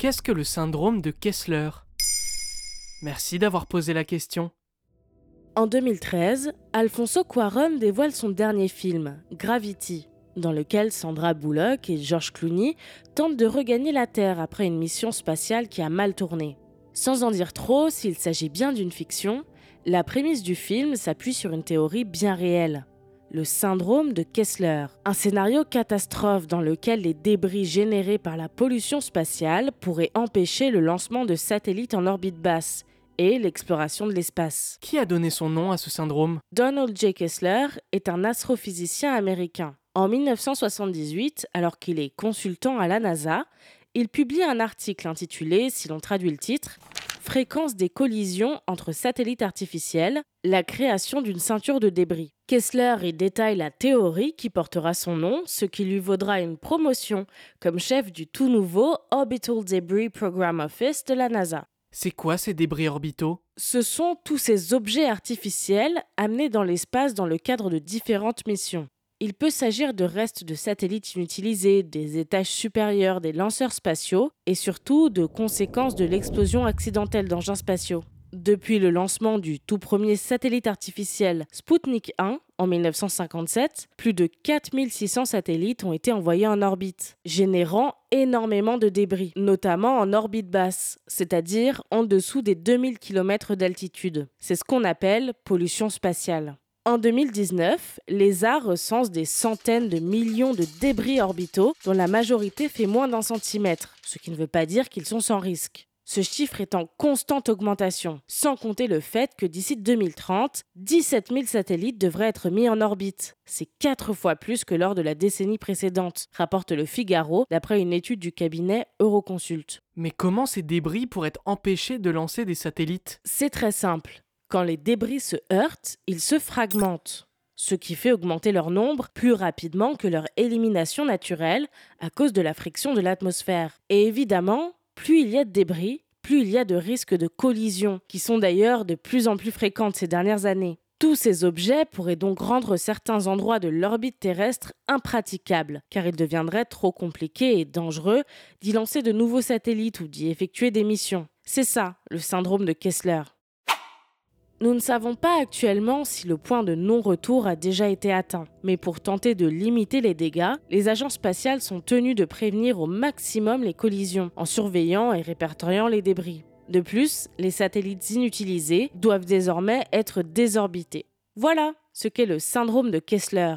qu'est-ce que le syndrome de Kessler? Merci d'avoir posé la question. En 2013, Alfonso Cuarón dévoile son dernier film, Gravity, dans lequel Sandra Bullock et George Clooney tentent de regagner la Terre après une mission spatiale qui a mal tourné. Sans en dire trop, s'il s'agit bien d'une fiction, la prémisse du film s'appuie sur une théorie bien réelle le syndrome de Kessler, un scénario catastrophe dans lequel les débris générés par la pollution spatiale pourraient empêcher le lancement de satellites en orbite basse et l'exploration de l'espace. Qui a donné son nom à ce syndrome? Donald J. Kessler est un astrophysicien américain. En 1978, alors qu'il est consultant à la NASA, il publie un article intitulé, si l'on traduit le titre, Fréquence des collisions entre satellites artificiels, la création d'une ceinture de débris. Kessler y détaille la théorie qui portera son nom, ce qui lui vaudra une promotion comme chef du tout nouveau Orbital Debris Program Office de la NASA. C'est quoi ces débris orbitaux? Ce sont tous ces objets artificiels amenés dans l'espace dans le cadre de différentes missions. Il peut s'agir de restes de satellites inutilisés, des étages supérieurs des lanceurs spatiaux et surtout de conséquences de l'explosion accidentelle d'engins spatiaux. Depuis le lancement du tout premier satellite artificiel Sputnik 1 en 1957, plus de 4600 satellites ont été envoyés en orbite, générant énormément de débris, notamment en orbite basse, c'est-à-dire en dessous des 2000 km d'altitude. C'est ce qu'on appelle pollution spatiale. En 2019, l'ESA recense des centaines de millions de débris orbitaux dont la majorité fait moins d'un centimètre, ce qui ne veut pas dire qu'ils sont sans risque. Ce chiffre est en constante augmentation, sans compter le fait que d'ici 2030, 17 000 satellites devraient être mis en orbite. C'est quatre fois plus que lors de la décennie précédente, rapporte le Figaro d'après une étude du cabinet Euroconsult. Mais comment ces débris pourraient empêcher de lancer des satellites? C'est très simple. Quand les débris se heurtent, ils se fragmentent, ce qui fait augmenter leur nombre plus rapidement que leur élimination naturelle à cause de la friction de l'atmosphère. Et évidemment, plus il y a de débris, plus il y a de risques de collision, qui sont d'ailleurs de plus en plus fréquentes ces dernières années. Tous ces objets pourraient donc rendre certains endroits de l'orbite terrestre impraticables, car il deviendrait trop compliqué et dangereux d'y lancer de nouveaux satellites ou d'y effectuer des missions. C'est ça, le syndrome de Kessler. Nous ne savons pas actuellement si le point de non-retour a déjà été atteint, mais pour tenter de limiter les dégâts, les agences spatiales sont tenues de prévenir au maximum les collisions en surveillant et répertoriant les débris. De plus, les satellites inutilisés doivent désormais être désorbités. Voilà ce qu'est le syndrome de Kessler.